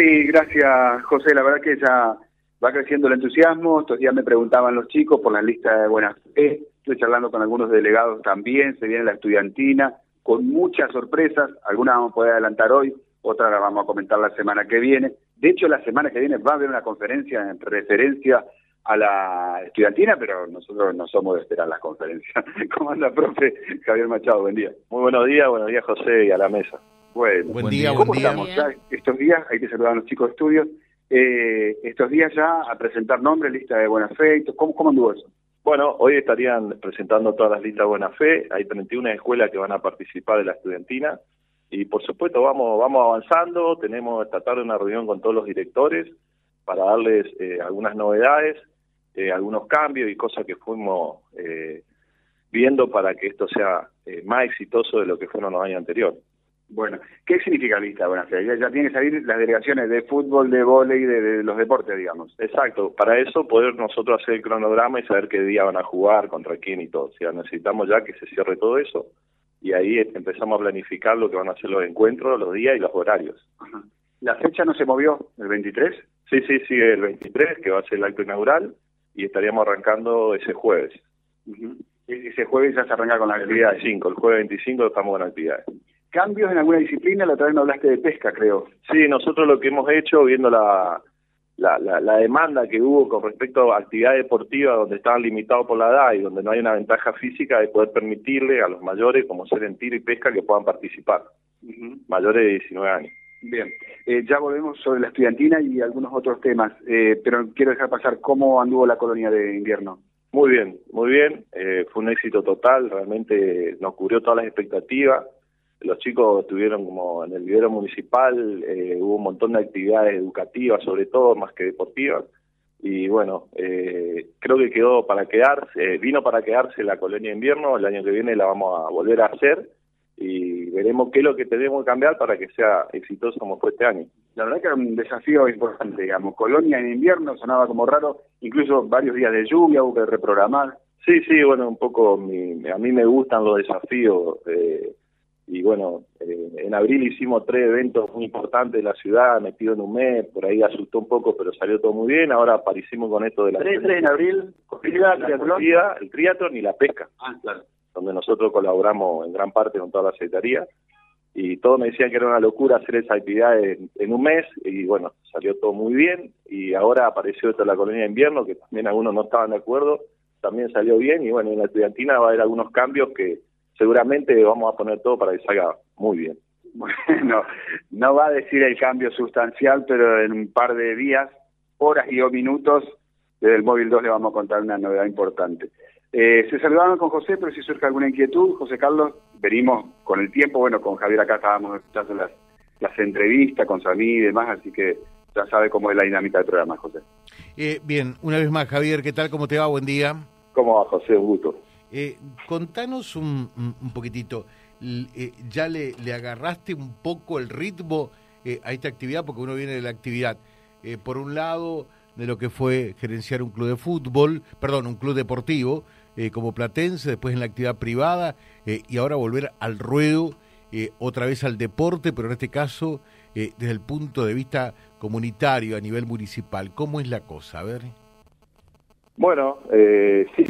Sí, gracias José. La verdad que ya va creciendo el entusiasmo. Estos días me preguntaban los chicos por la lista de buenas fe. Estoy charlando con algunos delegados también. Se viene la estudiantina con muchas sorpresas. Algunas vamos a poder adelantar hoy, otras las vamos a comentar la semana que viene. De hecho, la semana que viene va a haber una conferencia en referencia a la estudiantina, pero nosotros no somos de esperar las conferencias. ¿Cómo anda, profe? Javier Machado, buen día. Muy buenos días, buenos días, José, y a la mesa. Bueno, buen día, ¿cómo buen día. estamos? Ya estos días, hay que saludar a los chicos de estudios, eh, estos días ya a presentar nombres, lista de buena fe, ¿cómo, cómo anduvo eso? Bueno, hoy estarían presentando todas las listas de buena fe, hay 31 escuelas que van a participar de la estudiantina, y por supuesto vamos vamos avanzando, tenemos esta tarde una reunión con todos los directores para darles eh, algunas novedades, eh, algunos cambios y cosas que fuimos eh, viendo para que esto sea eh, más exitoso de lo que fueron los años anteriores. Bueno, ¿qué significa lista buena fe? Ya, ya tienen que salir las delegaciones de fútbol, de vóley, de, de los deportes, digamos. Exacto, para eso poder nosotros hacer el cronograma y saber qué día van a jugar, contra quién y todo. O sea, necesitamos ya que se cierre todo eso y ahí empezamos a planificar lo que van a ser los encuentros, los días y los horarios. Ajá. ¿La fecha no se movió? ¿El 23? Sí, sí, sigue el 23, que va a ser el acto inaugural, y estaríamos arrancando ese jueves. Uh -huh. Ese jueves ya se arranca con la actividad. El 25, el jueves 25 estamos con actividades. ¿Cambios en alguna disciplina? La otra vez me hablaste de pesca, creo. Sí, nosotros lo que hemos hecho, viendo la, la, la, la, demanda que hubo con respecto a actividad deportiva donde estaban limitados por la edad y donde no hay una ventaja física de poder permitirle a los mayores, como ser en tiro y pesca, que puedan participar, uh -huh. mayores de 19 años. Bien, eh, ya volvemos sobre la estudiantina y algunos otros temas, eh, pero quiero dejar pasar cómo anduvo la colonia de invierno. Muy bien, muy bien, eh, fue un éxito total, realmente nos cubrió todas las expectativas los chicos estuvieron como en el vivero municipal, eh, hubo un montón de actividades educativas, sobre todo, más que deportivas, y bueno, eh, creo que quedó para quedarse, vino para quedarse la colonia de invierno, el año que viene la vamos a volver a hacer, y veremos qué es lo que tenemos que cambiar para que sea exitoso como fue este año. La verdad que era un desafío importante, digamos, colonia en invierno sonaba como raro, incluso varios días de lluvia hubo que reprogramar. Sí, sí, bueno, un poco, mi, a mí me gustan los desafíos, eh, y bueno, eh, en abril hicimos tres eventos muy importantes de la ciudad, metido en un mes, por ahí asustó un poco, pero salió todo muy bien, ahora aparecimos con esto de la... ¿Tres, tres en abril? Corrida, la corrida, el triatlón y la pesca, ah, claro. donde nosotros colaboramos en gran parte con toda la secretaría, y todos me decían que era una locura hacer esa actividad en, en, un mes, y bueno, salió todo muy bien, y ahora apareció esto de la colonia de invierno, que también algunos no estaban de acuerdo, también salió bien, y bueno, en la estudiantina va a haber algunos cambios que seguramente vamos a poner todo para que salga muy bien. Bueno, no va a decir el cambio sustancial, pero en un par de días, horas y o minutos, desde el móvil 2 le vamos a contar una novedad importante. Eh, se saludaron con José, pero si surge alguna inquietud, José Carlos, venimos con el tiempo, bueno, con Javier acá estábamos escuchando las, las entrevistas con Samí y demás, así que ya sabe cómo es la dinámica del programa, José. Eh, bien, una vez más, Javier, ¿qué tal? ¿Cómo te va? Buen día. ¿Cómo va, José? Un gusto. Eh, contanos un, un poquitito, eh, ¿ya le, le, agarraste un poco el ritmo eh, a esta actividad? Porque uno viene de la actividad, eh, por un lado, de lo que fue gerenciar un club de fútbol, perdón, un club deportivo como Platense, después en la actividad privada, y ahora volver al ruedo, otra vez al deporte, pero en este caso desde el punto de vista comunitario a nivel municipal. ¿Cómo es la cosa? A ver. Bueno, eh, sí,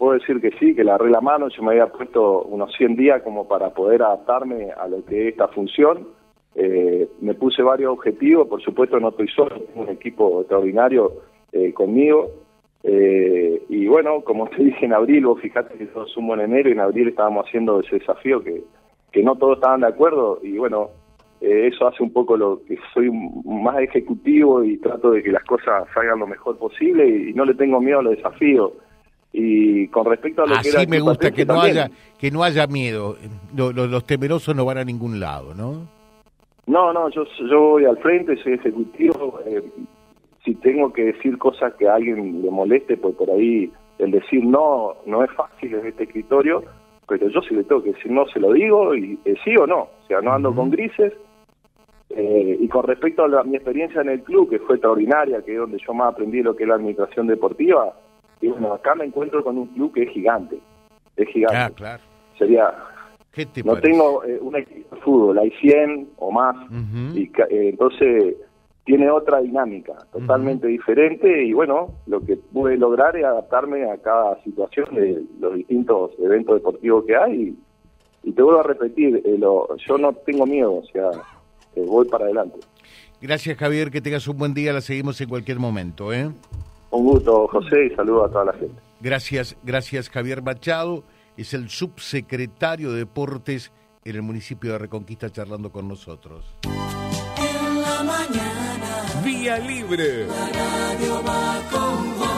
puedo decir que sí, que la regla mano, yo me había puesto unos 100 días como para poder adaptarme a lo que es esta función. Eh, me puse varios objetivos, por supuesto no estoy solo, tengo un equipo extraordinario eh, conmigo. Eh, y bueno, como te dije en abril, vos fijate que yo sumo en enero y en abril estábamos haciendo ese desafío que, que no todos estaban de acuerdo y bueno, eh, eso hace un poco lo que soy más ejecutivo y trato de que las cosas salgan lo mejor posible y no le tengo miedo a los desafíos y con respecto a lo Así que era me gusta que no también, haya que no haya miedo. Lo, lo, los temerosos no van a ningún lado no no no yo yo voy al frente soy ejecutivo eh, si tengo que decir cosas que a alguien le moleste pues por ahí el decir no no es fácil en este escritorio pero yo si le tengo que decir no se lo digo y eh, sí o no. O sea no ando uh -huh. con grises. Eh, y con respecto a la, mi experiencia en el club, que fue extraordinaria, que es donde yo más aprendí lo que es la administración deportiva, y bueno, acá me encuentro con un club que es gigante. Es gigante. Ah, claro. Sería. ¿Qué te no parece? tengo eh, un equipo de fútbol, hay 100 o más, uh -huh. y eh, entonces tiene otra dinámica, totalmente diferente y bueno, lo que pude lograr es adaptarme a cada situación de los distintos eventos deportivos que hay y, te vuelvo a repetir, eh, yo no tengo miedo, o sea, eh, voy para adelante. Gracias Javier, que tengas un buen día, la seguimos en cualquier momento. ¿eh? Un gusto José y saludo a toda la gente. Gracias, gracias Javier Machado, es el subsecretario de Deportes en el municipio de Reconquista charlando con nosotros. En la mañana. Vía libre. La radio va